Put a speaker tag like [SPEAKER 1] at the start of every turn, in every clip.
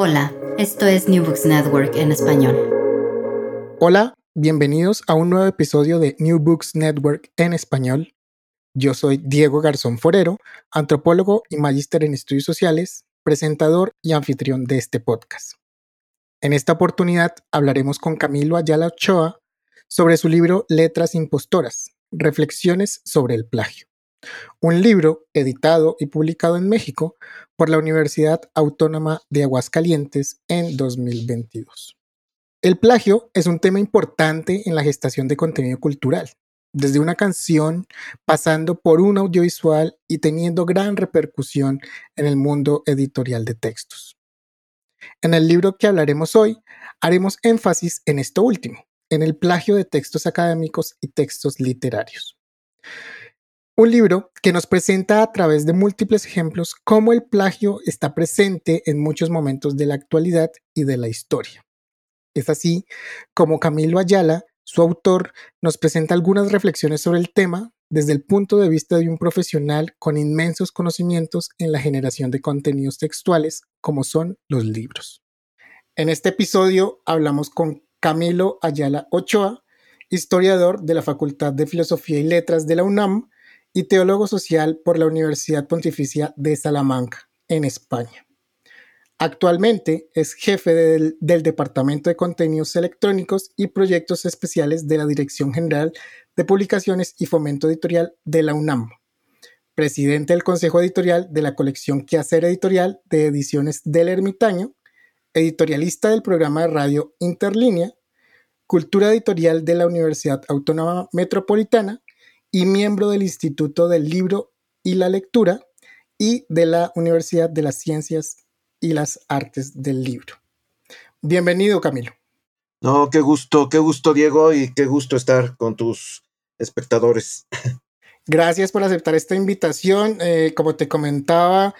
[SPEAKER 1] Hola, esto es New Books Network en español.
[SPEAKER 2] Hola, bienvenidos a un nuevo episodio de New Books Network en español. Yo soy Diego Garzón Forero, antropólogo y magíster en estudios sociales, presentador y anfitrión de este podcast. En esta oportunidad hablaremos con Camilo Ayala Ochoa sobre su libro Letras Impostoras, Reflexiones sobre el plagio. Un libro editado y publicado en México por la Universidad Autónoma de Aguascalientes en 2022. El plagio es un tema importante en la gestación de contenido cultural, desde una canción, pasando por un audiovisual y teniendo gran repercusión en el mundo editorial de textos. En el libro que hablaremos hoy, haremos énfasis en esto último, en el plagio de textos académicos y textos literarios. Un libro que nos presenta a través de múltiples ejemplos cómo el plagio está presente en muchos momentos de la actualidad y de la historia. Es así como Camilo Ayala, su autor, nos presenta algunas reflexiones sobre el tema desde el punto de vista de un profesional con inmensos conocimientos en la generación de contenidos textuales como son los libros. En este episodio hablamos con Camilo Ayala Ochoa, historiador de la Facultad de Filosofía y Letras de la UNAM, y teólogo social por la Universidad Pontificia de Salamanca, en España. Actualmente es jefe del, Departamento de Contenidos Electrónicos y Proyectos Especiales de la Dirección General de Publicaciones y Fomento Editorial de la UNAM, presidente del Consejo Editorial de la colección Quehacer Editorial de Ediciones del Ermitaño, editorialista del programa de radio Interlínea, cultura editorial de la Universidad Autónoma Metropolitana y miembro del Instituto del Libro y la Lectura y de la Universidad de las Ciencias y las Artes del Libro. Bienvenido, Camilo.
[SPEAKER 3] No, qué gusto, qué gusto, Diego, y qué gusto estar con tus espectadores.
[SPEAKER 2] Gracias por aceptar esta invitación. Eh, como te comentaba,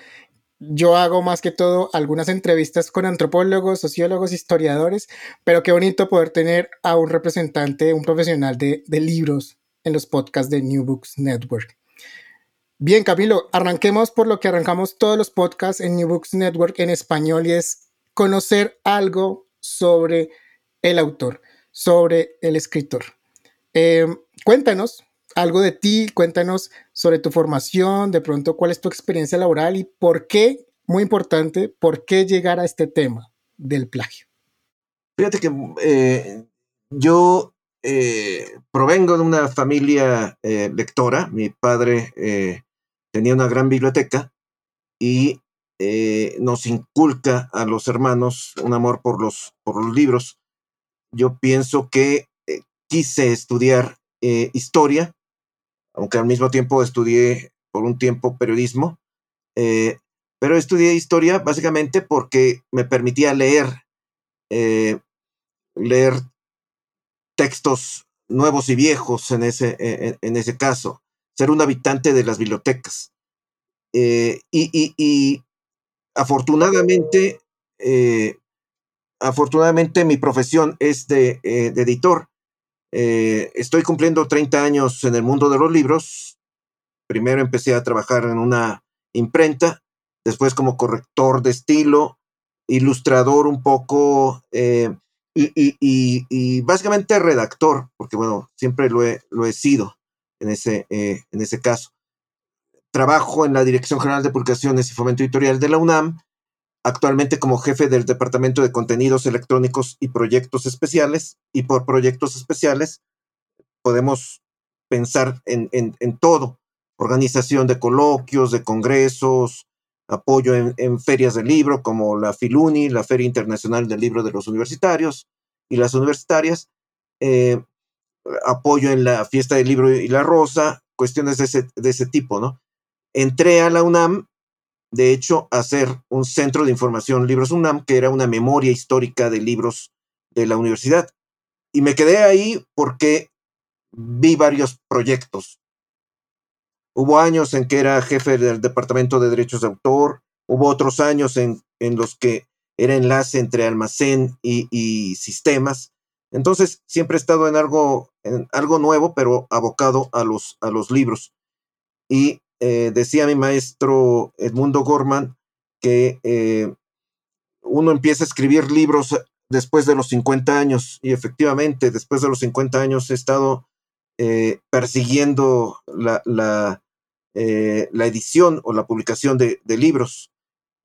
[SPEAKER 2] yo hago más que todo algunas entrevistas con antropólogos, sociólogos, historiadores, pero qué bonito poder tener a un representante, un profesional de, de libros en los podcasts de New Books Network. Bien, Camilo, arranquemos por lo que arrancamos todos los podcasts en New Books Network en español y es conocer algo sobre el autor, sobre el escritor. Eh, cuéntanos algo de ti, cuéntanos sobre tu formación, de pronto cuál es tu experiencia laboral y por qué, muy importante, por qué llegar a este tema del plagio.
[SPEAKER 3] Fíjate que eh, yo eh, provengo de una familia eh, lectora. Mi padre eh, tenía una gran biblioteca y nos inculca a los hermanos un amor por los, por los libros. Yo pienso que quise estudiar historia, aunque al mismo tiempo estudié por un tiempo periodismo, pero estudié historia básicamente porque me permitía leer, leer textos nuevos y viejos en ese, en, en ese caso, ser un habitante de las bibliotecas. Eh, y, y, y, afortunadamente, eh, afortunadamente mi profesión es de, eh, de editor. Estoy cumpliendo 30 años en el mundo de los libros. Primero empecé a trabajar en una imprenta, después como corrector de estilo, ilustrador un poco, y, básicamente redactor, porque bueno, siempre lo he, lo he sido en ese, eh, en ese caso. Trabajo en la Dirección General de Publicaciones y Fomento Editorial de la UNAM, actualmente como jefe del Departamento de Contenidos Electrónicos y Proyectos Especiales, y por proyectos especiales podemos pensar en, en, en todo, organización de coloquios, de congresos, apoyo en, ferias del libro como la Filuni, la Feria Internacional del Libro de los Universitarios y las universitarias, eh, apoyo en la Fiesta del Libro y la Rosa, cuestiones de ese, de ese tipo, ¿no? Entré a la UNAM de hecho, hacer un centro de información Libros UNAM, que era una memoria histórica de libros de la universidad. Y me quedé ahí porque vi varios proyectos. Hubo años en que era jefe del Departamento de Derechos de Autor, hubo otros años en, en los que era enlace entre almacén y, sistemas. Entonces, siempre he estado en algo, en algo nuevo, pero abocado a los, a los libros. Y eh, decía mi maestro Edmundo Gorman que eh, uno empieza a escribir libros después de los 50 años y efectivamente después de los 50 años he estado eh, persiguiendo la, la, edición o la publicación de, libros.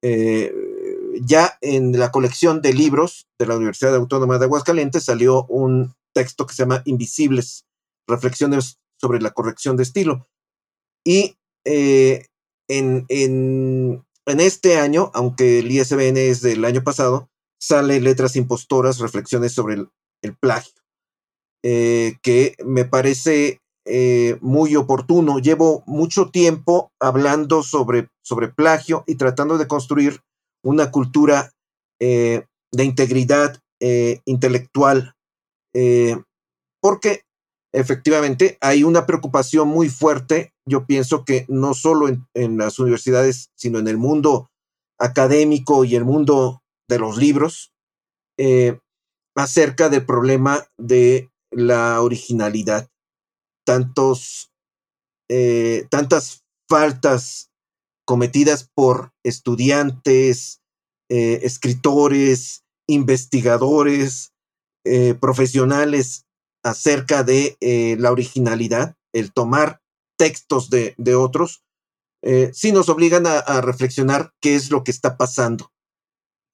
[SPEAKER 3] ya en la colección de libros de la Universidad Autónoma de Aguascalientes salió un texto que se llama Invisibles, Reflexiones sobre la corrección de estilo. Y eh, en, en, este año, aunque el ISBN es del año pasado, sale Letras Impostoras, Reflexiones sobre el, plagio, eh, que me parece eh, muy oportuno. Llevo mucho tiempo hablando sobre, sobre plagio y tratando de construir una cultura de integridad intelectual, porque efectivamente hay una preocupación muy fuerte, yo pienso que no solo en, las universidades, sino en el mundo académico y el mundo de los libros, eh, acerca del problema de la originalidad. Tantos, eh, tantas faltas cometidas por estudiantes, eh, escritores, investigadores, profesionales acerca de eh, la originalidad, el tomar textos de, otros, eh, sí nos obligan a, reflexionar qué es lo que está pasando.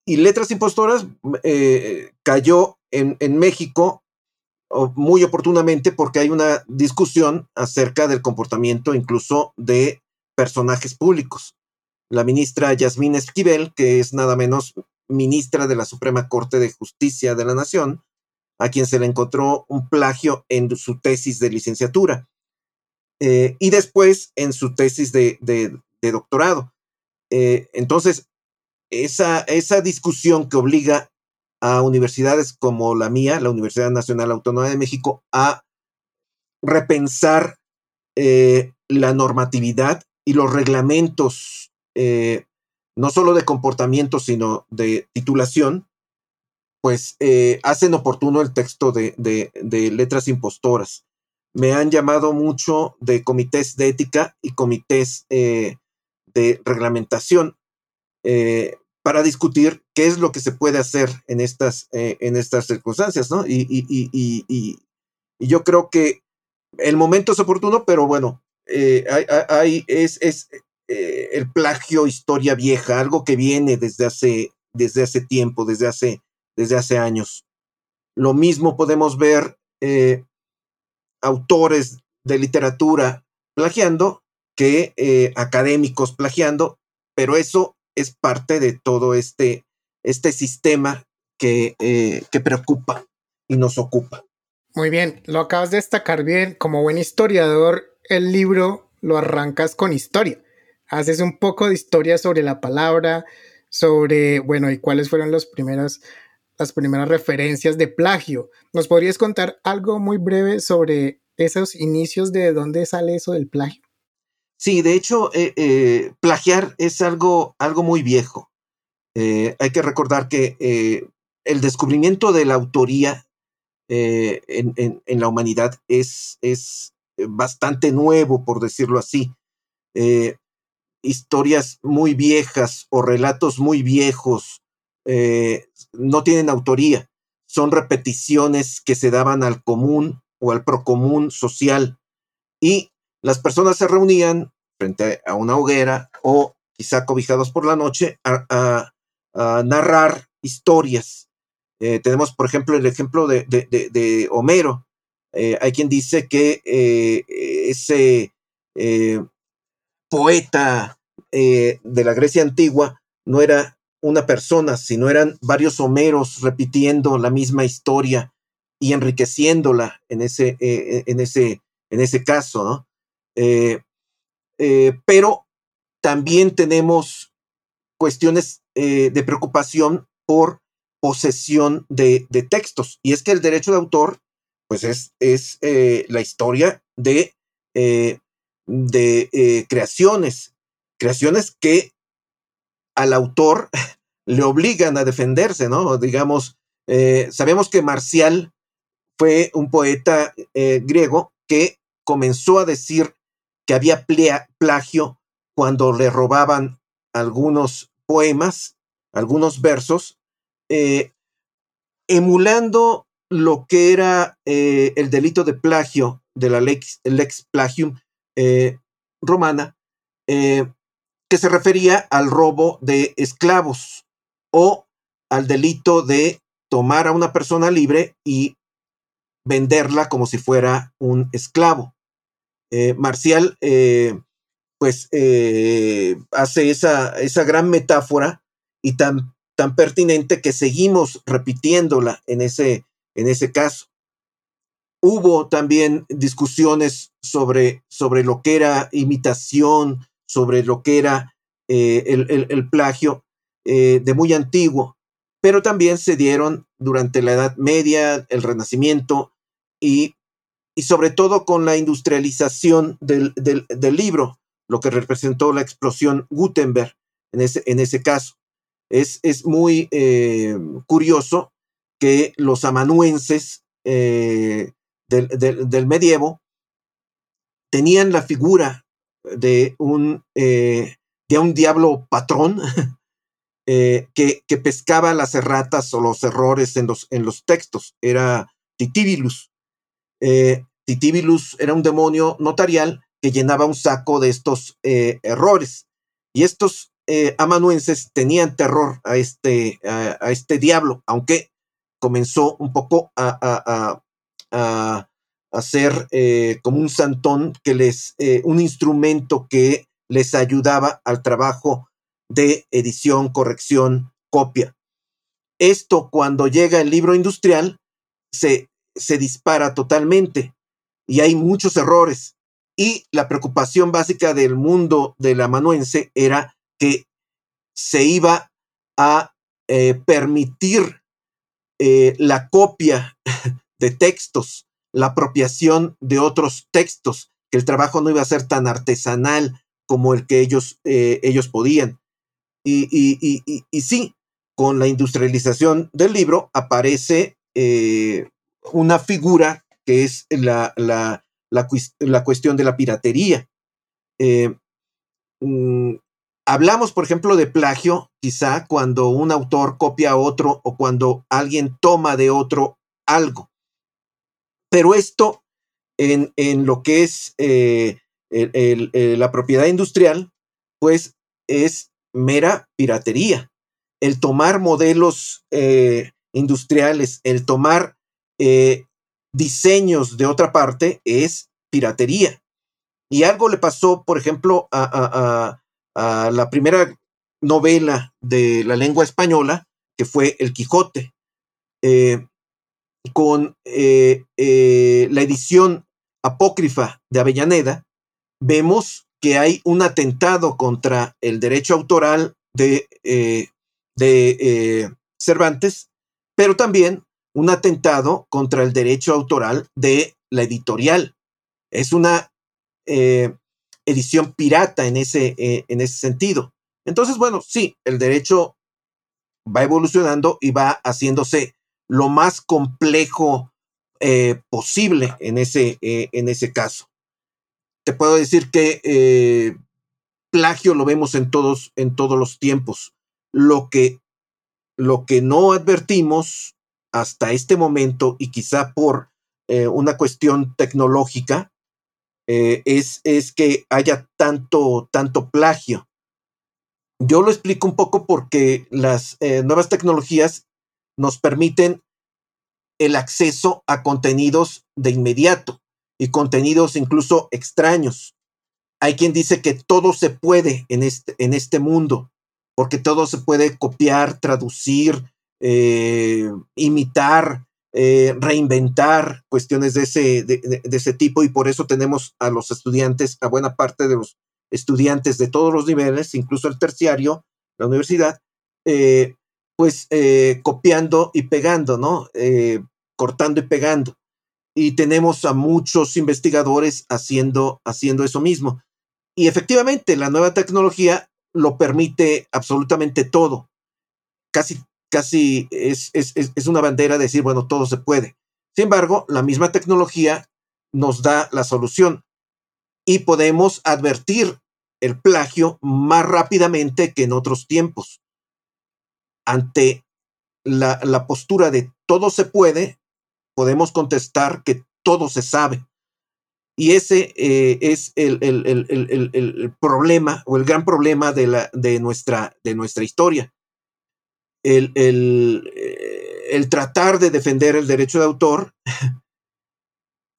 [SPEAKER 3] Y Letras Impostoras eh, cayó en México muy oportunamente porque hay una discusión acerca del comportamiento incluso de personajes públicos. La ministra Yasmín Esquivel, que es nada menos ministra de la Suprema Corte de Justicia de la Nación, a quien se le encontró un plagio en su tesis de licenciatura eh, y después en su tesis de, doctorado. Eh, entonces, esa, esa discusión que obliga a universidades como la mía, la Universidad Nacional Autónoma de México, a repensar eh, la normatividad y los reglamentos, no solo de comportamiento, sino de titulación, pues eh, hacen oportuno el texto de, letras impostoras. Me han llamado mucho de comités de ética y comités eh, de reglamentación eh, para discutir qué es lo que se puede hacer en estas, en estas circunstancias, ¿no? Y, yo creo que el momento es oportuno, pero bueno, hay, es, es el plagio historia vieja, algo que viene desde hace, desde hace tiempo, desde hace desde hace años. Lo mismo podemos ver eh, autores de literatura plagiando que eh, académicos plagiando, pero eso es parte de todo este, este sistema que, eh, que preocupa y nos ocupa.
[SPEAKER 2] Muy bien, lo acabas de destacar bien. Como buen historiador, el libro lo arrancas con historia. Haces un poco de historia sobre la palabra, sobre, bueno, y cuáles fueron los primeros las primeras referencias de plagio. ¿Nos podrías contar algo muy breve sobre esos inicios de dónde sale eso del plagio?
[SPEAKER 3] Sí, de hecho, eh, eh, plagiar es algo, algo muy viejo. Eh, hay que recordar que el descubrimiento de la autoría en, en, la humanidad es, es bastante nuevo, por decirlo así. historias muy viejas o relatos muy viejos no tienen autoría, son repeticiones que se daban al común o al procomún social y las personas se reunían frente a una hoguera o quizá cobijados por la noche a, narrar historias. Eh, tenemos, por ejemplo, el ejemplo de, Homero. Eh, hay quien dice que ese poeta de la Grecia antigua no era una persona, sino eran varios Homeros repitiendo la misma historia y enriqueciéndola en ese, eh, en ese, en ese caso, eh, eh, pero también tenemos cuestiones eh, de preocupación por posesión de, textos. Y es que el derecho de autor, pues es, es la historia de, de creaciones, creaciones que al autor le obligan a defenderse, ¿no? Digamos, sabemos que Marcial fue un poeta griego que comenzó a decir que había plagio cuando le robaban algunos poemas, algunos versos, eh, emulando lo que era eh, el delito de plagio de la lex, plagium eh, romana, que se refería al robo de esclavos o al delito de tomar a una persona libre y venderla como si fuera un esclavo. Marcial pues eh, hace esa, esa gran metáfora y tan, tan pertinente que seguimos repitiéndola en ese, en ese caso. Hubo también discusiones sobre, sobre lo que era imitación, sobre lo que era eh, el, plagio eh, de muy antiguo, pero también se dieron durante la Edad Media, el Renacimiento y, y sobre todo con la industrialización del, del libro lo que representó la explosión Gutenberg en ese, en ese caso. Es, es muy eh, curioso que los amanuenses eh, del, medievo tenían la figura de un, eh, de un diablo patrón que, que, pescaba las erratas o los errores en los, en los textos. Era Titibilus. Titibilus era un demonio notarial que llenaba un saco de estos eh, errores. Y estos eh, amanuenses tenían terror a este, a, este diablo, aunque comenzó un poco a, a, ser eh, como un santón que les, un instrumento que les ayudaba al trabajo de edición, corrección, copia. Esto cuando llega el libro industrial se, se dispara totalmente y hay muchos errores y la preocupación básica del mundo del amanuense era que se iba a eh, permitir eh, la copia de textos, la apropiación de otros textos, que el trabajo no iba a ser tan artesanal como el que ellos, eh, ellos podían. Y, y, sí, con la industrialización del libro aparece una figura que es la, la, la, cuestión de la piratería. Eh, mm, hablamos, por ejemplo, de plagio, quizá cuando un autor copia a otro o cuando alguien toma de otro algo. Pero esto en, en lo que es eh, la propiedad industrial, pues es mera piratería. El tomar modelos eh, industriales, el tomar diseños de otra parte es piratería. Y algo le pasó, por ejemplo, a, la primera novela de la lengua española, que fue El Quijote, eh, con eh, eh, la edición apócrifa de Avellaneda, vemos que hay un atentado contra el derecho autoral de, de Cervantes, pero también un atentado contra el derecho autoral de la editorial. Es una eh, edición pirata en ese, eh, en ese sentido. Entonces, bueno, sí, el derecho va evolucionando y va haciéndose lo más complejo eh, posible en ese, en ese caso. Te puedo decir que plagio lo vemos en todos, en todos los tiempos. Lo que, lo que no advertimos hasta este momento y quizá por eh, una cuestión tecnológica eh, es, es, que haya tanto, tanto plagio. Yo lo explico un poco porque las eh, nuevas tecnologías nos permiten el acceso a contenidos de inmediato y contenidos incluso extraños. Hay quien dice que todo se puede en este, en este mundo, porque todo se puede copiar, traducir, eh, imitar, eh, reinventar cuestiones de ese, de, ese tipo y por eso tenemos a los estudiantes, a buena parte de los estudiantes de todos los niveles, incluso el terciario, la universidad, eh, pues copiando y pegando, ¿no? Cortando y pegando. Y tenemos a muchos investigadores haciendo, haciendo eso mismo. Y efectivamente, la nueva tecnología lo permite absolutamente todo. Casi, casi es, es, es una bandera de decir, bueno, todo se puede. Sin embargo, la misma tecnología nos da la solución y podemos advertir el plagio más rápidamente que en otros tiempos. Ante la, postura de todo se puede, podemos contestar que todo se sabe. Y ese eh, es el, problema o el gran problema de, la, de, nuestra, de nuestra historia. El, el, tratar de defender el derecho de autor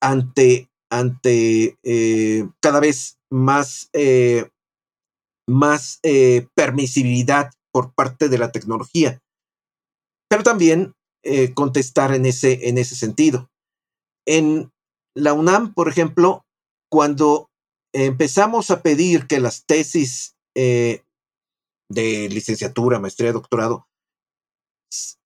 [SPEAKER 3] ante, ante eh, cada vez más, eh, más eh, permisibilidad por parte de la tecnología, pero también contestar en ese, en ese sentido. En la UNAM, por ejemplo, cuando empezamos a pedir que las tesis de licenciatura, maestría, doctorado,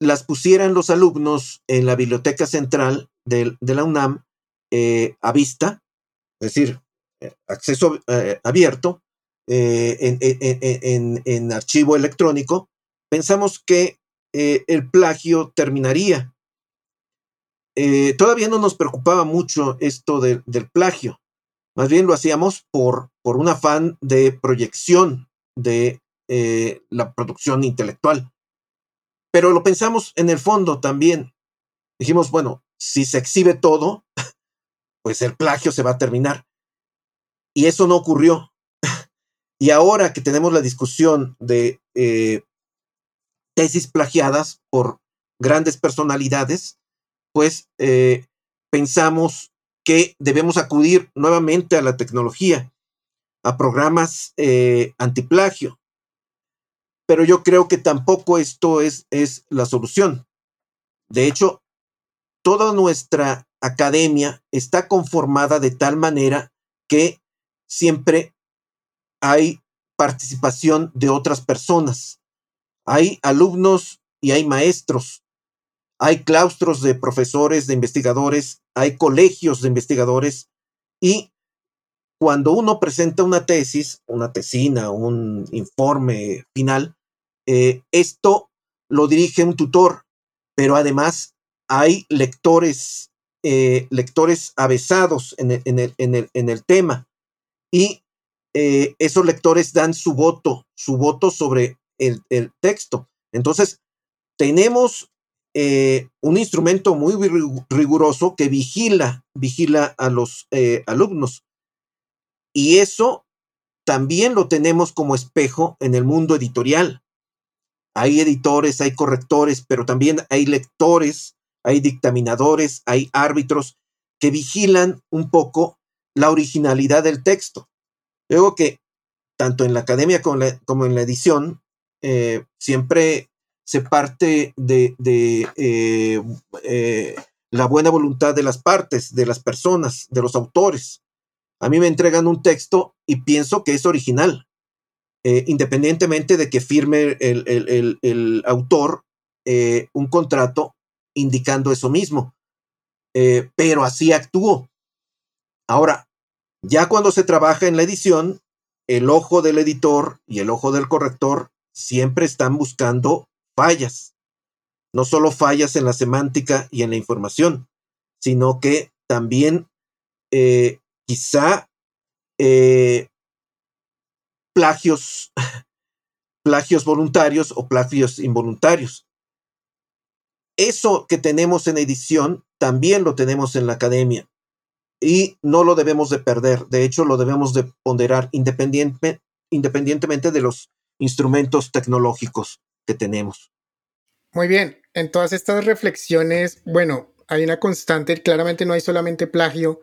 [SPEAKER 3] las pusieran los alumnos en la biblioteca central de, la UNAM, eh, a vista, es decir, eh, acceso eh, abierto en, archivo electrónico, pensamos que el plagio terminaría. todavía no nos preocupaba mucho esto del plagio, más bien lo hacíamos por, por un afán de proyección de la producción intelectual. Pero lo pensamos en el fondo también. Dijimos, bueno, si se exhibe todo, pues el plagio se va a terminar. Y eso no ocurrió. y ahora que tenemos la discusión de eh, tesis plagiadas por grandes personalidades, pues eh, pensamos que debemos acudir nuevamente a la tecnología, a programas eh, antiplagio. Pero yo creo que tampoco esto es, es la solución. De hecho, toda nuestra academia está conformada de tal manera que siempre hay participación de otras personas. Hay alumnos y hay maestros. Hay claustros de profesores, de investigadores, hay colegios de investigadores y cuando uno presenta una tesis, una tesina, un informe final, eh, esto lo dirige un tutor, pero además hay lectores eh, lectores avesados en el, tema y eh, esos lectores dan su voto, su voto sobre el, texto. Entonces, tenemos un instrumento muy riguroso que vigila, vigila a los alumnos. Y eso también lo tenemos como espejo en el mundo editorial. Hay editores, hay correctores, pero también hay lectores hay dictaminadores, hay árbitros que vigilan un poco la originalidad del texto. Luego que tanto en la academia como, en la edición, eh, siempre se parte de, eh, eh, la buena voluntad de las partes, de las personas, de los autores. A mí me entregan un texto y pienso que es original, independientemente de que firme el autor un contrato indicando eso mismo. Eh, pero así actuó. Ahora, ya cuando se trabaja en la edición, el ojo del editor y el ojo del corrector siempre están buscando fallas. No solo fallas en la semántica y en la información, sino que también eh, quizá eh, plagios, plagios voluntarios o plagios involuntarios eso que tenemos en edición también lo tenemos en la academia y no lo debemos de perder. De hecho, lo debemos de ponderar independientemente de los instrumentos tecnológicos que tenemos.
[SPEAKER 2] Muy bien, en todas estas reflexiones, bueno, hay una constante, claramente no hay solamente plagio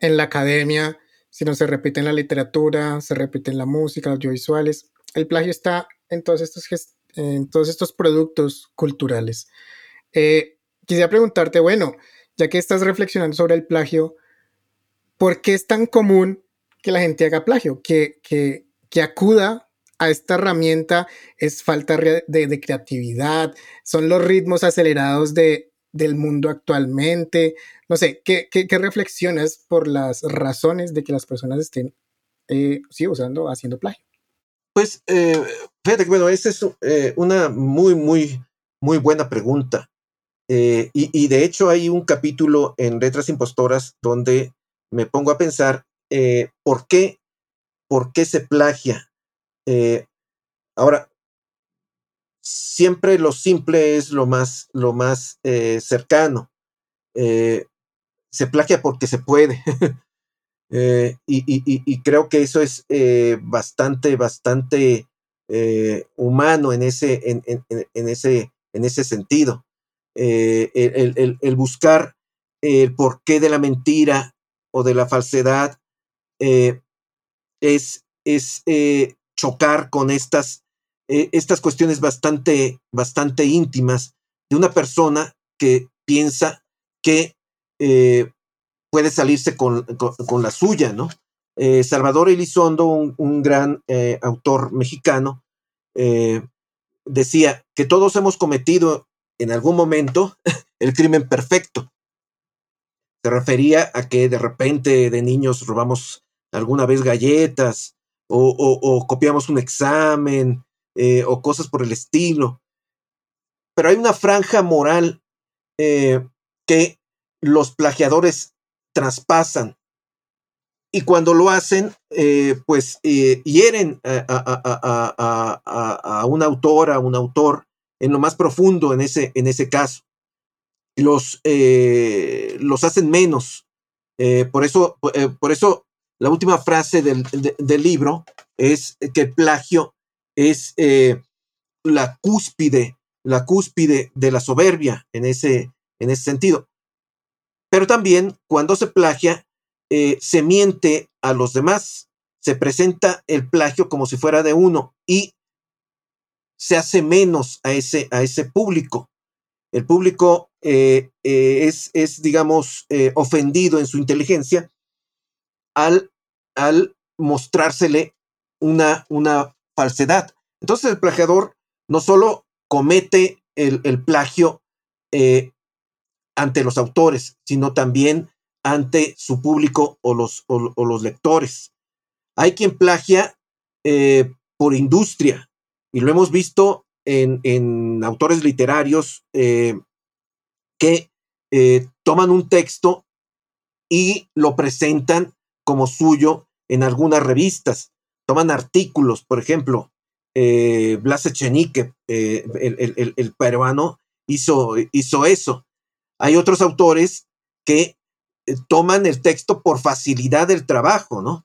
[SPEAKER 2] en la academia, sino se repite en la literatura, se repite en la música, audiovisuales. El plagio está en todos estos, en todos estos productos culturales. Eh, quisiera preguntarte, bueno, ya que estás reflexionando sobre el plagio, ¿por qué es tan común que la gente haga plagio? Que, que, acuda a esta herramienta es falta de, creatividad, son los ritmos acelerados de, del mundo actualmente. No sé, ¿qué, qué, reflexiones por las razones de que las personas estén eh, sí, usando, haciendo plagio?
[SPEAKER 3] Pues, eh, fíjate que, bueno, esa es eh, una muy, muy, muy buena pregunta. y, y, de hecho hay un capítulo en Letras Impostoras donde me pongo a pensar por qué, por qué se plagia eh, ahora, siempre lo simple es lo más, lo más eh, cercano. Eh, se plagia porque se puede. y, creo que eso es bastante, bastante humano en ese, en, ese, en ese sentido. El, el, buscar el porqué de la mentira o de la falsedad es, es chocar con estas, eh, estas cuestiones bastante, bastante íntimas de una persona que piensa que eh, puede salirse con, con, la suya, ¿no? Eh, Salvador Elizondo, un, gran autor mexicano, decía que todos hemos cometido en algún momento el crimen perfecto. Se refería a que de repente de niños robamos alguna vez galletas o, copiamos un examen eh, o cosas por el estilo. Pero hay una franja moral eh, que los plagiadores traspasan y cuando lo hacen, eh, pues hieren a, un autor, a un autor en lo más profundo en ese, en ese caso. Los, los hacen menos. por, eso, por eso la última frase del, libro es que el plagio es eh, la cúspide, la cúspide de la soberbia en ese, en ese sentido. Pero también cuando se plagia, eh, se miente a los demás, se presenta el plagio como si fuera de uno y se hace menos a ese, a ese público. El público eh, es, es, digamos, ofendido en su inteligencia al, al mostrársele una, una falsedad. Entonces el plagiador no solo comete el, plagio eh, ante los autores, sino también ante su público o los, lectores. Hay quien plagia eh, por industria y lo hemos visto en, autores literarios eh, que toman un texto y lo presentan como suyo en algunas revistas. Toman artículos, por ejemplo, eh, Blas Echenique, eh, el, peruano, hizo eso. Hay otros autores que eh, toman el texto por facilidad del trabajo, ¿no?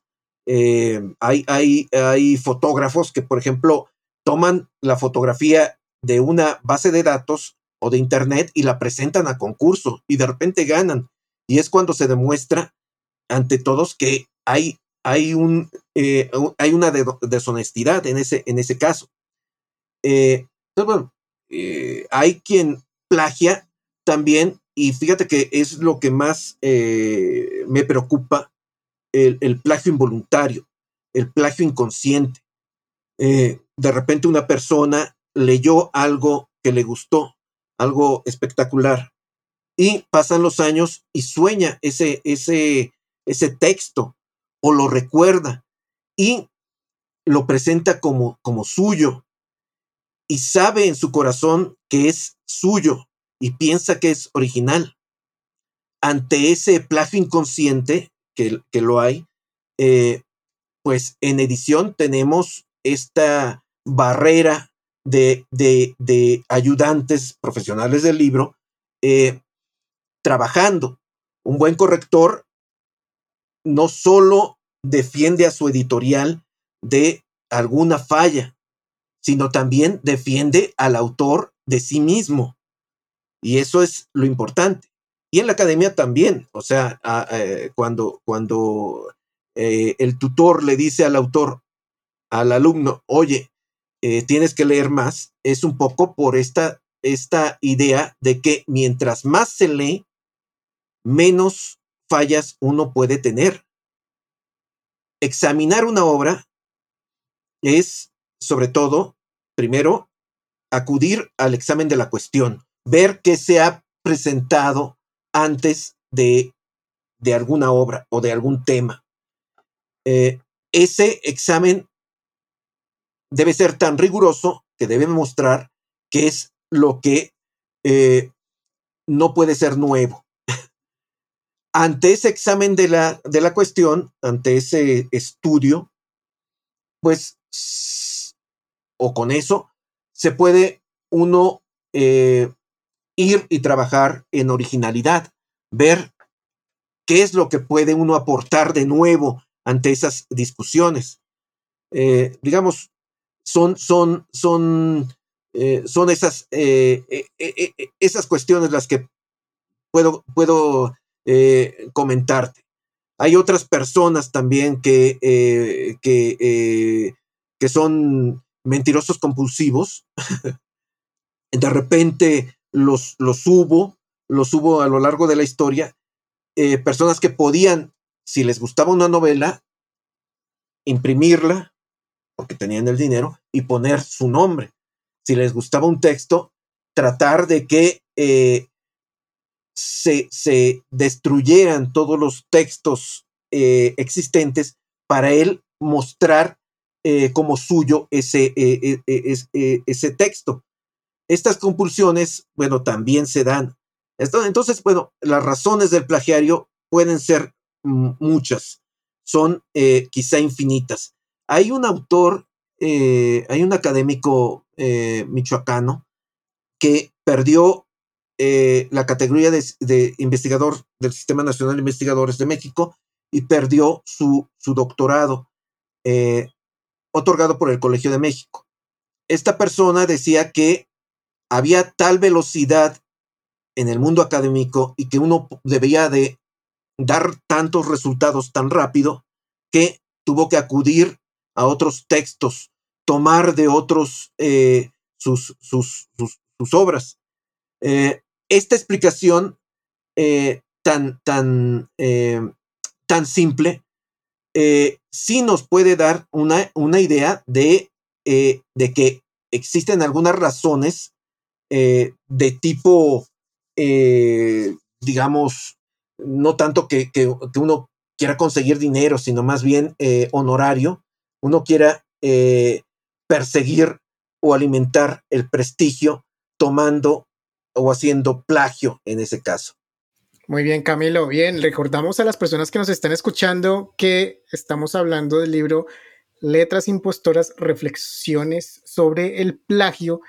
[SPEAKER 3] hay, hay, hay fotógrafos que, por ejemplo, toman la fotografía de una base de datos o de internet y la presentan a concurso y de repente ganan. Y es cuando se demuestra ante todos que hay, hay, un, eh, hay una deshonestidad en ese, en ese caso. Eh, bueno, eh, hay quien plagia también, y fíjate que es lo que más me preocupa, el, plagio involuntario, el plagio inconsciente. de repente una persona leyó algo que le gustó, algo espectacular, y pasan los años y sueña ese, ese, ese texto o lo recuerda y lo presenta como, como suyo y sabe en su corazón que es suyo y piensa que es original. Ante ese plagio inconsciente, que, que lo hay, eh, pues en edición tenemos esta barrera de, de, ayudantes profesionales del libro eh, trabajando. Un buen corrector no solo defiende a su editorial de alguna falla, sino también defiende al autor de sí mismo. Y eso es lo importante. Y en la academia también, o sea, eh, cuando, cuando eh, el tutor le dice al autor, al alumno, oye, eh, tienes que leer más, es un poco por esta, esta idea de que mientras más se lee, menos fallas uno puede tener. Examinar una obra es sobre todo, primero, acudir al examen de la cuestión, ver qué se ha presentado antes de, de alguna obra o de algún tema. Eh, ese examen debe ser tan riguroso que debe mostrar qué es lo que eh, no puede ser nuevo. ante ese examen de la, de la cuestión, ante ese estudio, pues, o con eso, se puede uno eh, ir y trabajar en originalidad, ver qué es lo que puede uno aportar de nuevo ante esas discusiones. Eh, digamos, son, son, son, eh, son esas, esas cuestiones las que puedo, puedo comentarte. Hay otras personas también que, que, que son mentirosos compulsivos. de repente los, los hubo, los hubo a lo largo de la historia, eh, personas que podían, si les gustaba una novela, imprimirla, porque tenían el dinero, y poner su nombre. Si les gustaba un texto, tratar de que eh, se, se, destruyeran todos los textos eh, existentes para él mostrar eh, como suyo ese, ese texto. Estas compulsiones, bueno, también se dan. Entonces, bueno, las razones del plagiario pueden ser muchas, son quizá infinitas. Hay un autor, hay un académico michoacano que perdió la categoría de, investigador del Sistema Nacional de Investigadores de México y perdió su, su doctorado otorgado por el Colegio de México. Esta persona decía que había tal velocidad en el mundo académico y que uno debía de dar tantos resultados tan rápido que tuvo que acudir a otros textos, tomar de otros eh, sus, sus, sus, obras. Eh, esta explicación eh, tan, tan, tan simple sí nos puede dar una, una idea de, de, que existen algunas razones eh, de tipo, digamos, no tanto que, que, uno quiera conseguir dinero, sino más bien honorario, uno quiera perseguir o alimentar el prestigio tomando o haciendo plagio en ese caso.
[SPEAKER 2] Muy bien, Camilo. Bien, recordamos a las personas que nos están escuchando que estamos hablando del libro Letras Impostoras, Reflexiones sobre el plagio,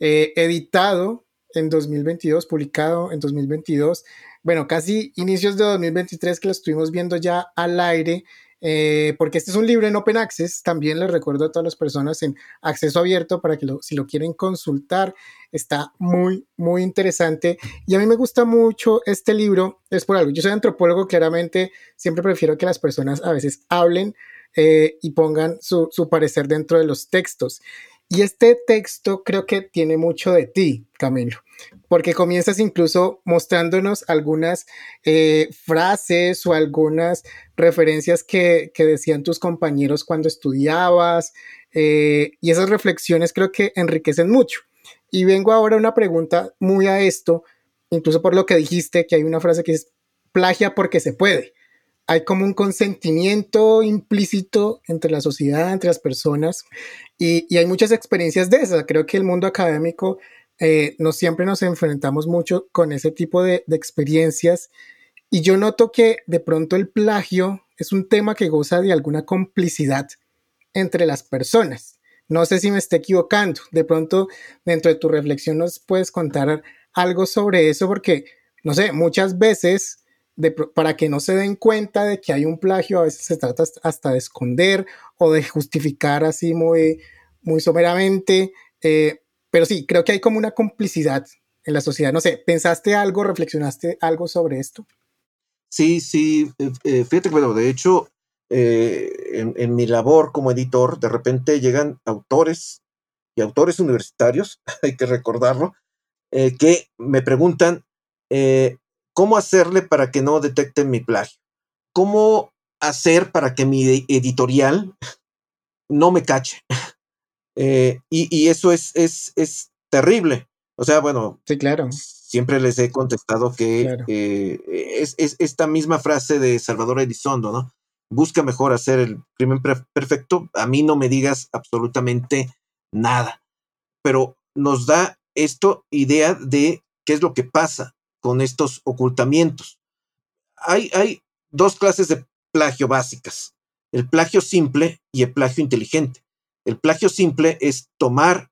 [SPEAKER 2] eh, editado en 2022, publicado en 2022. Bueno, casi inicios de 2023 que lo estuvimos viendo ya al aire eh, porque este es un libro en Open Access, también les recuerdo a todas las personas en acceso abierto para que si lo quieren consultar, está muy, muy interesante. Y a mí me gusta mucho este libro, es por algo, yo soy antropólogo, claramente siempre prefiero que las personas a veces hablen eh, y pongan su, su parecer dentro de los textos. Y este texto creo que tiene mucho de ti, Camilo, porque comienzas incluso mostrándonos algunas eh, frases o algunas referencias que, decían tus compañeros cuando estudiabas, eh, y esas reflexiones creo que enriquecen mucho. Y vengo ahora a una pregunta muy a esto, incluso por lo que dijiste, que hay una frase que es plagia porque se puede hay como un consentimiento implícito entre la sociedad, entre las personas, y, hay muchas experiencias de esas. Creo que el mundo académico eh, no siempre nos enfrentamos mucho con ese tipo de, experiencias, y yo noto que de pronto el plagio es un tema que goza de alguna complicidad entre las personas. No sé si me estoy equivocando. De pronto, dentro de tu reflexión, nos puedes contar algo sobre eso, porque, no sé, muchas veces para que no se den cuenta de que hay un plagio, a veces se trata hasta de esconder o de justificar así muy, muy someramente. Eh, pero sí, creo que hay como una complicidad en la sociedad. No sé, ¿pensaste algo, reflexionaste algo sobre esto?
[SPEAKER 3] Sí, sí, eh, eh, fíjate, bueno, de hecho, en, en, mi labor como editor, de repente llegan autores y autores universitarios, hay que recordarlo, que me preguntan, ¿Cómo hacerle para que no detecten mi plagio? ¿Cómo hacer para que mi editorial no me cache? Eh, y, eso es, es, es, terrible. O sea, bueno,
[SPEAKER 2] sí, claro.
[SPEAKER 3] siempre les he contestado que eh, es, es, esta misma frase de Salvador Elizondo, ¿no? Busca mejor hacer el crimen perfecto. A mí no me digas absolutamente nada. Pero nos da esto idea de qué es lo que pasa con estos ocultamientos. Hay, hay dos clases de plagio básicas, el plagio simple y el plagio inteligente. El plagio simple es tomar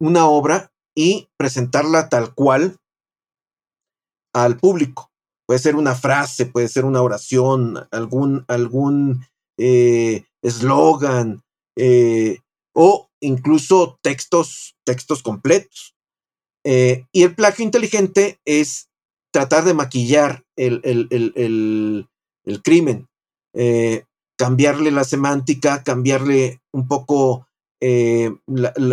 [SPEAKER 3] una obra y presentarla tal cual al público. Puede ser una frase, puede ser una oración, algún algún eh, eslogan eh, o incluso textos, textos completos. Eh, y el plagio inteligente es tratar de maquillar el, el, crimen, eh, cambiarle la semántica, cambiarle un poco eh,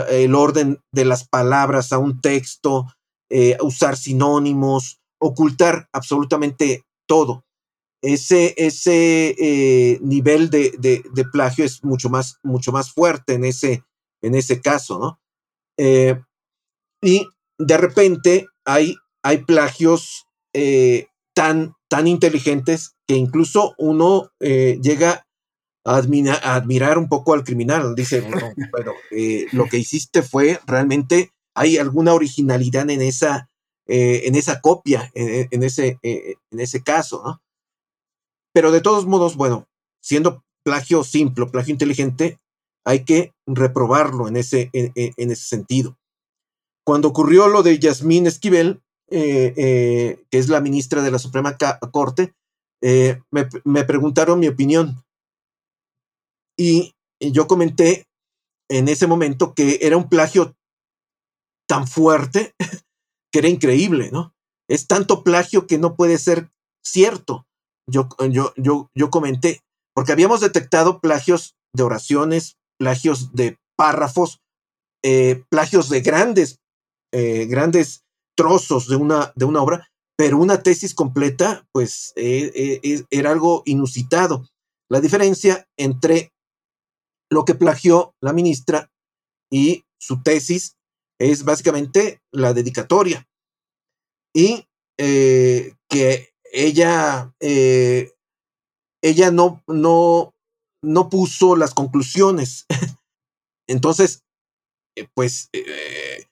[SPEAKER 3] el orden de las palabras a un texto, usar sinónimos, ocultar absolutamente todo. Ese, ese nivel de, de, plagio es mucho más, mucho más fuerte en ese, en ese caso, ¿no? Y de repente hay, hay plagios eh, tan, tan inteligentes que incluso uno eh, llega a, admirar un poco al criminal. Dice, bueno, lo que hiciste fue realmente, hay alguna originalidad en esa, en esa copia, en, ese, en ese caso, ¿no? Pero de todos modos, bueno, siendo plagio simple, plagio inteligente, hay que reprobarlo en ese, en, ese sentido. Cuando ocurrió lo de Yasmín Esquivel, eh, eh, que es la ministra de la Suprema Corte, eh, me, preguntaron mi opinión. Y yo comenté en ese momento que era un plagio tan fuerte que era increíble, ¿no? Es tanto plagio que no puede ser cierto. Yo, yo, yo, yo comenté, porque habíamos detectado plagios de oraciones, plagios de párrafos, plagios de grandes, eh, grandes trozos de una, de una obra, pero una tesis completa, pues eh, era algo inusitado. La diferencia entre lo que plagió la ministra y su tesis es básicamente la dedicatoria. Y que ella, ella no, no, no puso las conclusiones. Entonces, eh, pues eh,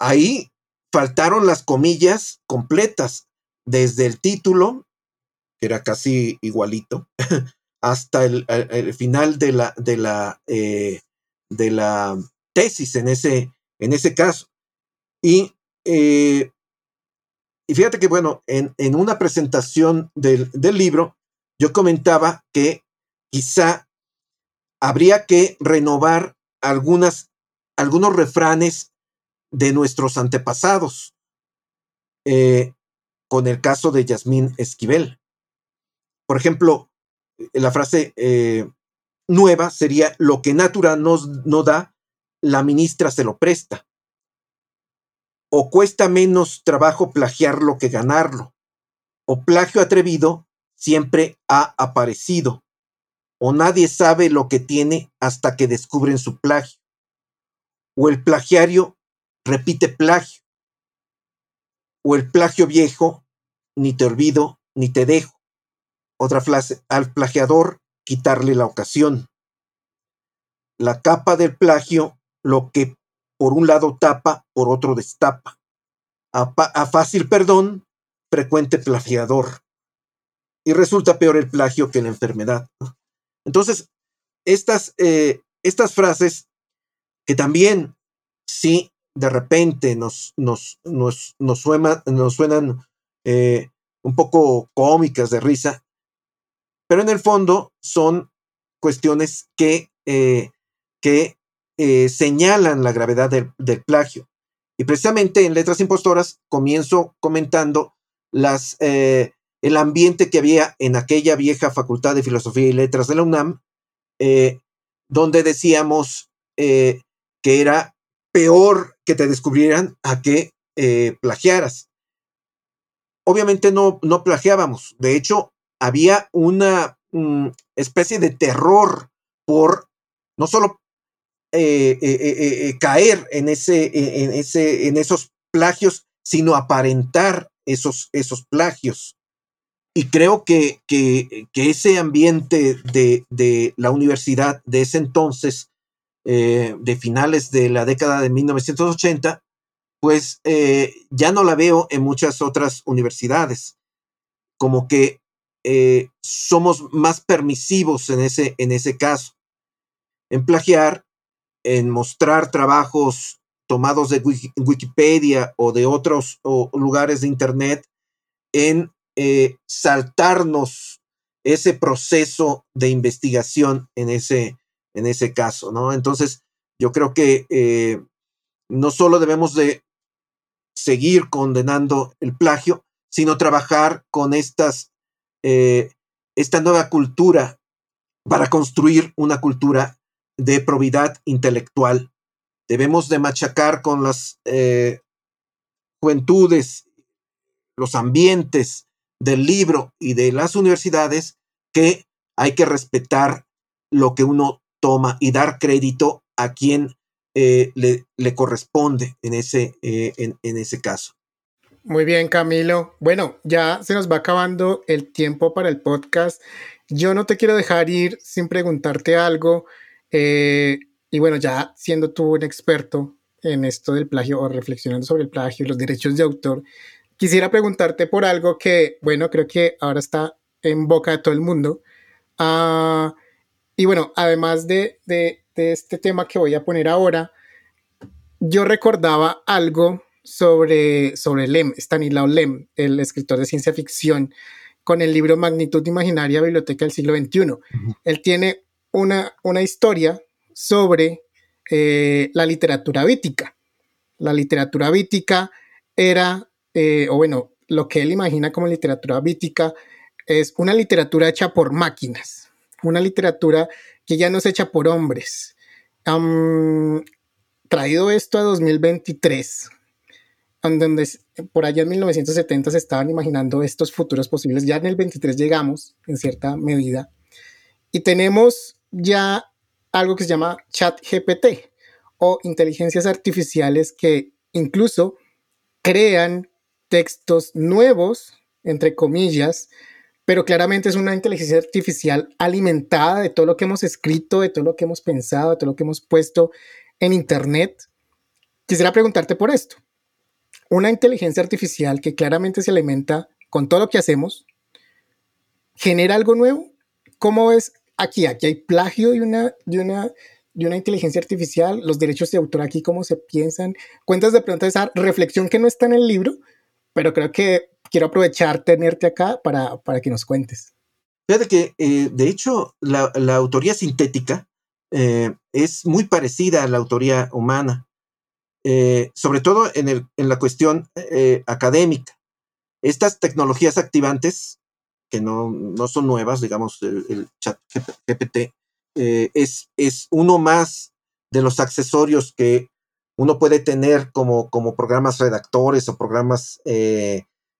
[SPEAKER 3] ahí faltaron las comillas completas, desde el título, que era casi igualito, hasta el, final de la, de la, eh, de la tesis en ese, en ese caso. Y, y fíjate que, bueno, en, en una presentación del, del libro, yo comentaba que quizá habría que renovar algunas, algunos refranes de nuestros antepasados, eh, con el caso de Yasmín Esquivel. Por ejemplo, la frase eh, nueva sería, lo que Natura no da, la ministra se lo presta. O cuesta menos trabajo plagiarlo que ganarlo. O plagio atrevido siempre ha aparecido o nadie sabe lo que tiene hasta que descubren su plagio. O el plagiario repite plagio. O el plagio viejo, ni te olvido, ni te dejo. Otra frase, al plagiador quitarle la ocasión. La capa del plagio, lo que por un lado tapa, por otro destapa. A, fácil perdón, frecuente plagiador. Y resulta peor el plagio que la enfermedad. Entonces, estas, eh, estas frases que también, sí, de repente nos, nos, nos, nos, nos suenan eh, un poco cómicas de risa, pero en el fondo son cuestiones que, eh, que señalan la gravedad del, del, plagio. Y precisamente en Letras Impostoras comienzo comentando las, el ambiente que había en aquella vieja Facultad de Filosofía y Letras de la UNAM, eh, donde decíamos eh, que era peor que te descubrieran a que eh, plagiaras. Obviamente no, no plagiábamos, de hecho había una mm, especie de terror por no solo caer en, ese, en, ese, en esos plagios, sino aparentar esos, esos plagios. Y creo que, que, ese ambiente de, de, la universidad de ese entonces, de finales de la década de 1980, pues eh, ya no la veo en muchas otras universidades. Como que eh, somos más permisivos en ese, en ese caso. En plagiar, en mostrar trabajos tomados de Wikipedia o de otros lugares de Internet, en eh, saltarnos ese proceso de investigación en ese, en ese caso, ¿no? Entonces, yo creo que no solo debemos de seguir condenando el plagio, sino trabajar con estas, eh, esta nueva cultura para construir una cultura de probidad intelectual. Debemos de machacar con las eh, juventudes, los ambientes del libro y de las universidades que hay que respetar lo que uno toma y dar crédito a quien eh, le, corresponde en ese, eh, en, ese caso.
[SPEAKER 2] Muy bien, Camilo. Bueno, ya se nos va acabando el tiempo para el podcast. Yo no te quiero dejar ir sin preguntarte algo. Eh, y bueno, ya siendo tú un experto en esto del plagio o reflexionando sobre el plagio y los derechos de autor, quisiera preguntarte por algo que, bueno, creo que ahora está en boca de todo el mundo. Ah, y bueno, además de, de este tema que voy a poner ahora, yo recordaba algo sobre, sobre Lem, Stanislaw Lem, el escritor de ciencia ficción, con el libro Magnitud Imaginaria, Biblioteca del siglo XXI. Él tiene una, una historia sobre eh, la literatura vítica. La literatura vítica era, eh, o bueno, lo que él imagina como literatura vítica es una literatura hecha por máquinas, una literatura que ya no se echa por hombres. traído esto a 2023, donde por allá en 1970 se estaban imaginando estos futuros posibles, ya en el 23 llegamos en cierta medida y tenemos ya algo que se llama chat GPT o inteligencias artificiales que incluso crean textos nuevos, entre comillas, pero claramente es una inteligencia artificial alimentada de todo lo que hemos escrito, de todo lo que hemos pensado, de todo lo que hemos puesto en Internet. Quisiera preguntarte por esto. Una inteligencia artificial que claramente se alimenta con todo lo que hacemos, ¿genera algo nuevo? ¿Cómo es aquí? Aquí hay plagio de una, de una, de una inteligencia artificial, los derechos de autor aquí, cómo se piensan. Cuentas de pronto esa reflexión que no está en el libro, pero creo que quiero aprovechar tenerte acá para, para que nos cuentes.
[SPEAKER 3] Fíjate que, eh, de hecho, la, la autoría sintética eh, es muy parecida a la autoría humana, eh, sobre todo en, el, en la cuestión académica. Estas tecnologías activantes, que no, no son nuevas, digamos, el, chat GPT, es, es uno más de los accesorios que uno puede tener como, como programas redactores o programas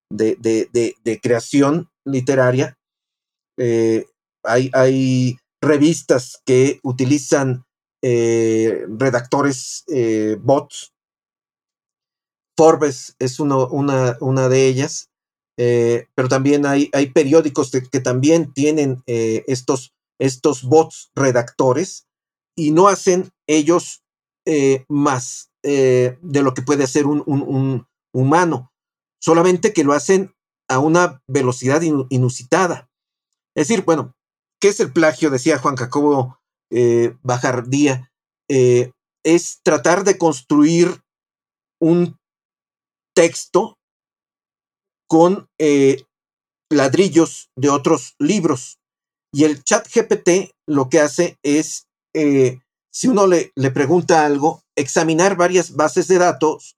[SPEAKER 3] de, creación literaria. Eh, hay, hay, revistas que utilizan eh, redactores eh, bots. Forbes es una, una, de ellas, pero también hay, hay periódicos que, también tienen estos, estos bots redactores y no hacen ellos más de lo que puede hacer un, un humano solamente que lo hacen a una velocidad inusitada. Es decir, bueno, ¿qué es el plagio? Decía Juan Jacobo eh, Bajardía. Eh, es tratar de construir un texto con eh, ladrillos de otros libros. Y el chat GPT lo que hace es, si uno le, le pregunta algo, examinar varias bases de datos,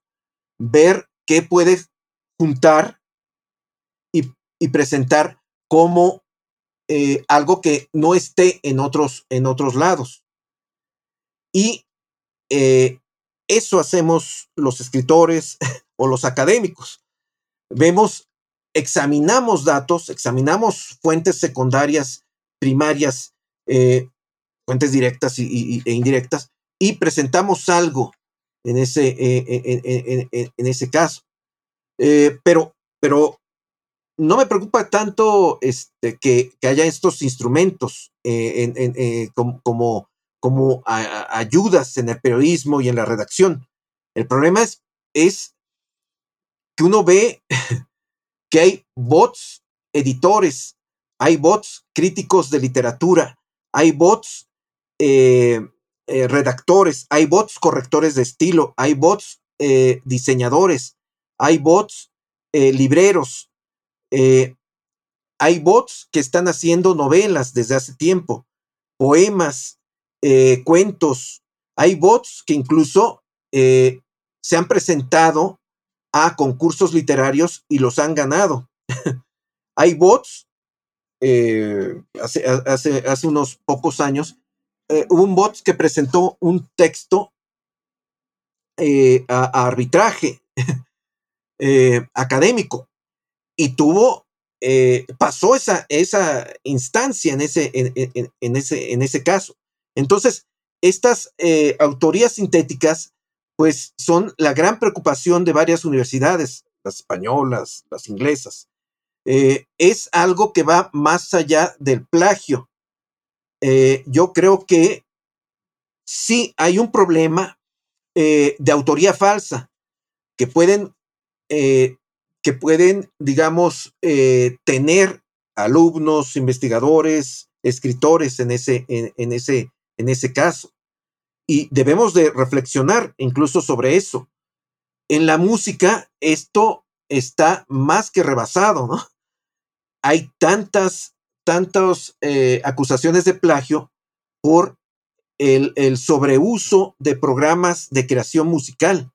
[SPEAKER 3] ver qué puede juntar y, presentar como eh, algo que no esté en otros, en otros lados. Y eh, eso hacemos los escritores o los académicos. Vemos, examinamos datos, examinamos fuentes secundarias, primarias, eh, fuentes directas e indirectas, y presentamos algo en ese, en, ese caso. Pero, pero no me preocupa tanto este, que, haya estos instrumentos como, como, ayudas en el periodismo y en la redacción. El problema es, es que uno ve que hay bots editores, hay bots críticos de literatura, hay bots eh, eh, redactores, hay bots correctores de estilo, hay bots eh, diseñadores, hay bots libreros, hay bots que están haciendo novelas desde hace tiempo, poemas, cuentos, hay bots que incluso se han presentado a concursos literarios y los han ganado. hay bots eh, hace, hace, unos pocos años, eh, hubo un bot que presentó un texto eh, a, arbitraje académico y tuvo, pasó esa, esa instancia en ese, en, ese, en ese caso. Entonces, estas autorías sintéticas, pues son la gran preocupación de varias universidades, las españolas, las inglesas. Eh, es algo que va más allá del plagio. Eh, yo creo que sí hay un problema eh, de autoría falsa que pueden, que pueden, digamos, tener alumnos, investigadores, escritores en ese, en, ese, en ese caso. Y debemos de reflexionar incluso sobre eso. En la música, esto está más que rebasado, ¿no? hay tantas, tantas eh, acusaciones de plagio por el, sobreuso de programas de creación musical.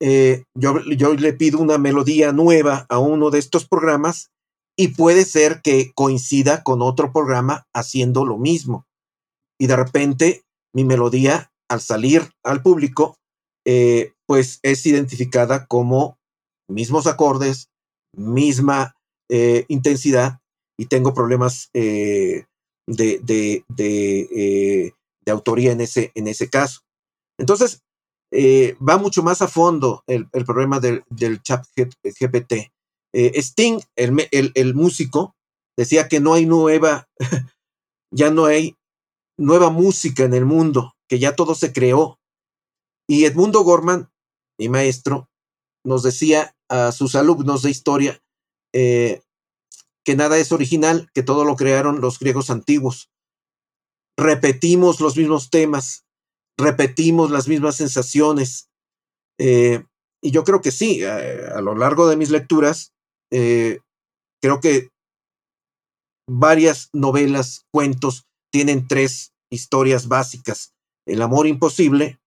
[SPEAKER 3] Eh, yo, yo le pido una melodía nueva a uno de estos programas y puede ser que coincida con otro programa haciendo lo mismo. Y de repente mi melodía, al salir al público, eh, pues es identificada como mismos acordes, misma eh, intensidad y tengo problemas de, de, eh, de, autoría en ese, en ese caso. Entonces, va mucho más a fondo el, problema del, chat GPT. Sting, el, el, el músico, decía que no hay nueva, ya no hay nueva música en el mundo, que ya todo se creó. Y Edmundo Gorman, mi maestro, nos decía a sus alumnos de historia eh, que nada es original, que todo lo crearon los griegos antiguos. Repetimos los mismos temas, repetimos las mismas sensaciones. Eh, y yo creo que sí, a, lo largo de mis lecturas, eh, creo que varias novelas, cuentos, tienen tres historias básicas. El amor imposible,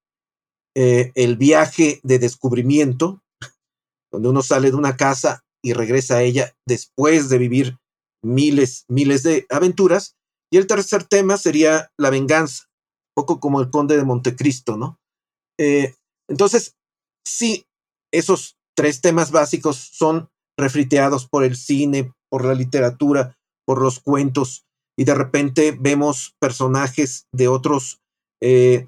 [SPEAKER 3] el viaje de descubrimiento, donde uno sale de una casa y regresa a ella después de vivir miles, miles de aventuras. Y el tercer tema sería la venganza, poco como el conde de Montecristo, ¿no? Eh, entonces, sí, esos tres temas básicos son refriteados por el cine, por la literatura, por los cuentos, y de repente vemos personajes de otros eh,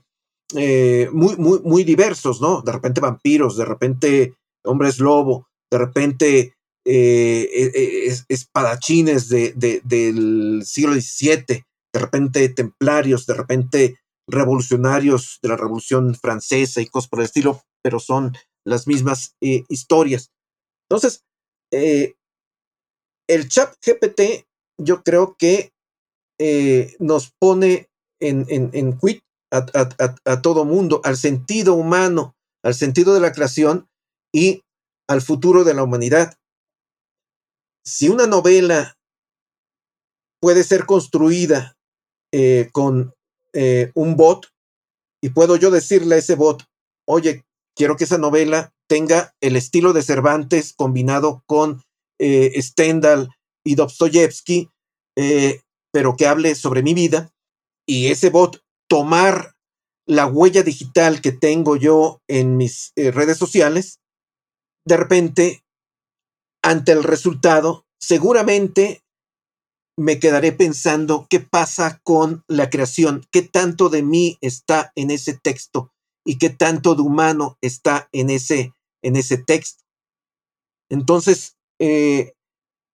[SPEAKER 3] eh, muy, muy, muy diversos, ¿no? De repente vampiros, de repente hombres lobo, de repente e, e, espadachines de, del siglo XVII, de repente templarios, de repente revolucionarios de la Revolución Francesa y cosas por el estilo, pero son las mismas eh, historias. Entonces, eh, el chat GPT yo creo que nos pone en, en, en quit a, todo mundo, al sentido humano, al sentido de la creación y al futuro de la humanidad si una novela puede ser construida eh, con eh, un bot y puedo yo decirle a ese bot, oye, quiero que esa novela tenga el estilo de Cervantes combinado con eh, Stendhal y Dostoyevsky, pero que hable sobre mi vida, y ese bot tomar la huella digital que tengo yo en mis redes sociales, de repente ante el resultado, seguramente me quedaré pensando qué pasa con la creación, qué tanto de mí está en ese texto y qué tanto de humano está en ese, en ese texto. Entonces, eh,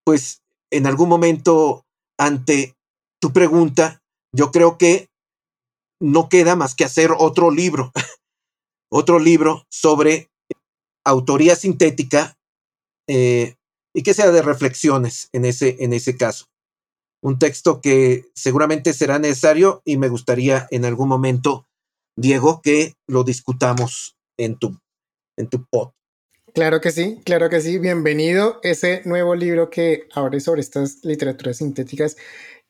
[SPEAKER 3] pues en algún momento ante tu pregunta, yo creo que no queda más que hacer otro libro, otro libro sobre autoría sintética eh, y que sea de reflexiones en ese, en ese caso. Un texto que seguramente será necesario y me gustaría en algún momento, Diego, que lo discutamos en tu, en tu pod.
[SPEAKER 2] Claro que sí, claro que sí. Bienvenido ese nuevo libro que abre sobre estas literaturas sintéticas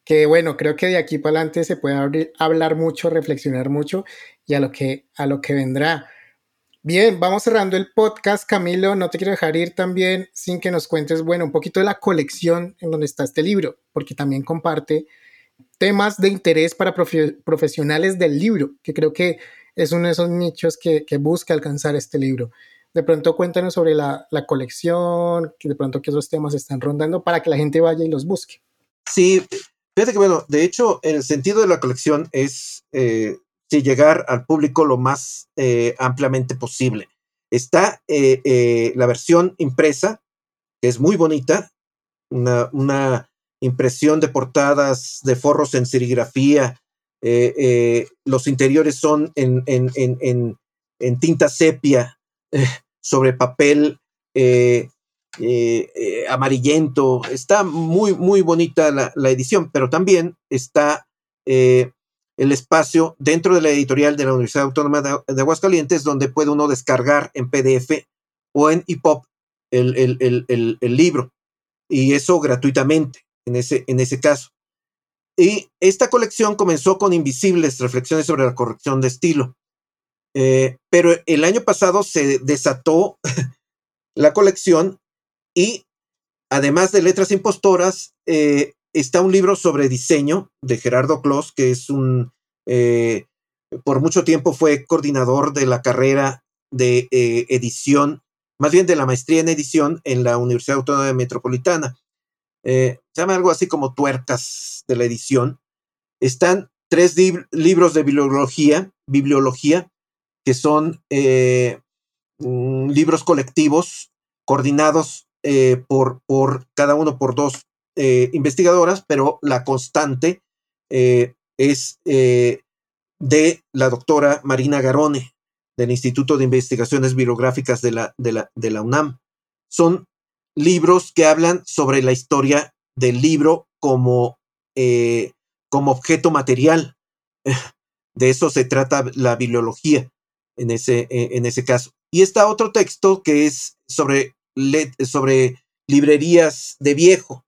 [SPEAKER 2] que bueno, creo que de aquí para adelante se puede hablar mucho, reflexionar mucho y a lo que, a lo que vendrá. Bien, vamos cerrando el podcast, Camilo. No te quiero dejar ir también sin que nos cuentes, bueno, un poquito de la colección en donde está este libro, porque también comparte temas de interés para profesionales del libro, que creo que es uno de esos nichos que, busca alcanzar este libro. De pronto cuéntanos sobre la, colección, que de pronto que esos temas están rondando para que la gente vaya y los busque.
[SPEAKER 3] Sí, Fíjate que, bueno, de hecho, el sentido de la colección es eh, llegar al público lo más eh, ampliamente posible. Está eh, la versión impresa, que es muy bonita, una, impresión de portadas de forros en serigrafía. los interiores son en, en tinta sepia sobre papel eh, eh, amarillento. Está muy, muy bonita la, edición, pero también está eh, el espacio dentro de la editorial de la Universidad Autónoma de, Aguascalientes, donde puede uno descargar en PDF o en EPUB el, el, el, libro. Y eso gratuitamente en ese, en ese caso. Y esta colección comenzó con Invisibles, reflexiones sobre la corrección de estilo. pero el año pasado se desató la colección y además de Letras Impostoras, eh, está un libro sobre diseño de Gerardo Clos, que es un, eh, por mucho tiempo fue coordinador de la carrera de eh, edición, más bien de la maestría en edición en la Universidad Autónoma Metropolitana. se llama algo así como tuercas de la edición. Están tres libros de bibliología, bibliología que son mm, libros colectivos coordinados eh, por, por, cada uno por dos eh, investigadoras, pero la constante eh, es de la doctora Marina Garone, del Instituto de Investigaciones Bibliográficas de la, de la, de la UNAM. Son libros que hablan sobre la historia del libro como, como objeto material. De eso se trata la bibliología en ese, en ese caso. Y está otro texto que es sobre sobre librerías de viejo,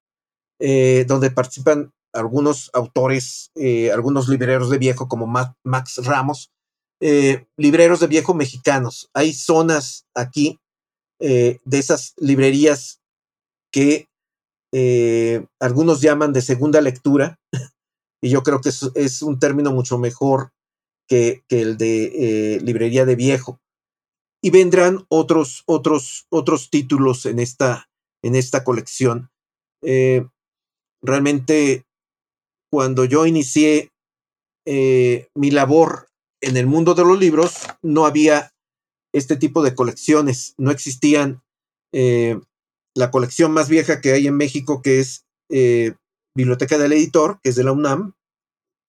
[SPEAKER 3] eh, donde participan algunos autores, eh, algunos libreros de viejo como Max Ramos, eh, libreros de viejo mexicanos. Hay zonas aquí de esas librerías que algunos llaman de segunda lectura, y yo creo que es, un término mucho mejor que, el de librería de viejo y vendrán otros, otros, otros títulos en esta, en esta colección. Realmente, cuando yo inicié eh, mi labor en el mundo de los libros, no había este tipo de colecciones, no existían. Eh, la colección más vieja que hay en México, que es Biblioteca del Editor, que es de la UNAM.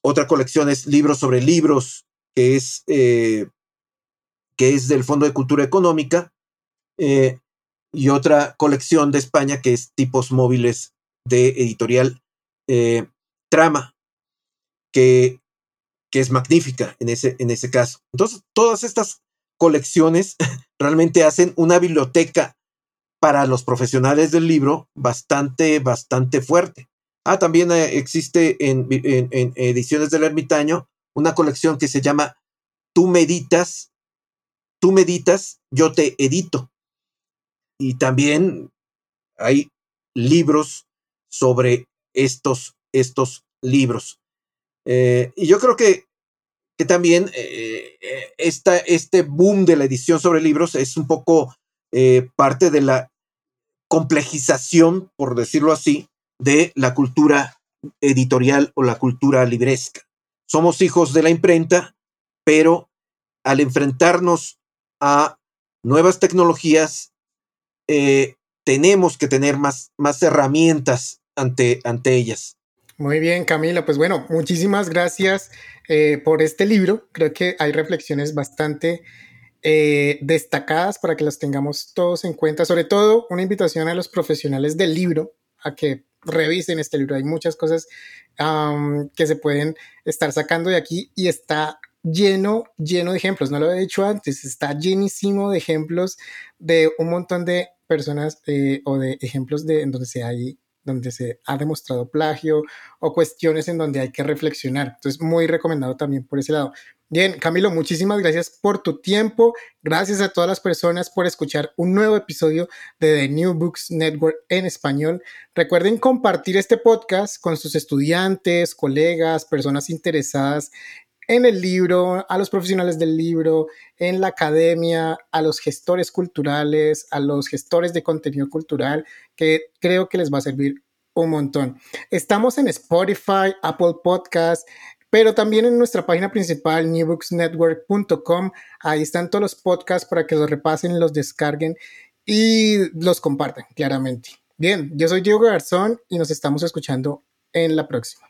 [SPEAKER 3] Otra colección es Libros sobre Libros, que es que es del Fondo de Cultura Económica, eh, y otra colección de España que es Tipos Móviles de editorial eh, Trama, que, que, es magnífica en ese, en ese caso. Entonces, todas estas colecciones realmente hacen una biblioteca para los profesionales del libro bastante, bastante fuerte. Ah, también eh, existe en, en, ediciones del ermitaño una colección que se llama Tú meditas tú meditas, yo te edito. Y también hay libros sobre estos, estos libros. Eh, y yo creo que, que también eh, este boom de la edición sobre libros es un poco eh, parte de la complejización, por decirlo así, de la cultura editorial o la cultura libresca. Somos hijos de la imprenta, pero al enfrentarnos a nuevas tecnologías, eh, tenemos que tener más, más herramientas ante, ante ellas.
[SPEAKER 2] Muy bien, Camila. Pues bueno, muchísimas gracias eh, por este libro. Creo que hay reflexiones bastante eh, destacadas para que las tengamos todos en cuenta. Sobre todo, una invitación a los profesionales del libro a que revisen este libro. Hay muchas cosas que se pueden estar sacando de aquí y está lleno, lleno de ejemplos. No lo he dicho antes, está llenísimo de ejemplos de un montón de personas eh, o de ejemplos de en donde se hay donde se ha demostrado plagio o cuestiones en donde hay que reflexionar. Entonces, muy recomendado también por ese lado. Bien, Camilo, muchísimas gracias por tu tiempo. Gracias a todas las personas por escuchar un nuevo episodio de The New Books Network en español. Recuerden compartir este podcast con sus estudiantes, colegas, personas interesadas en el libro, a los profesionales del libro, en la academia, a los gestores culturales, a los gestores de contenido cultural, que creo que les va a servir un montón. Estamos en Spotify, Apple Podcasts, pero también en nuestra página principal, newbooksnetwork.com. Ahí están todos los podcasts para que los repasen, los descarguen y los compartan, claramente. Bien, yo soy Diego Garzón y nos estamos escuchando en la próxima.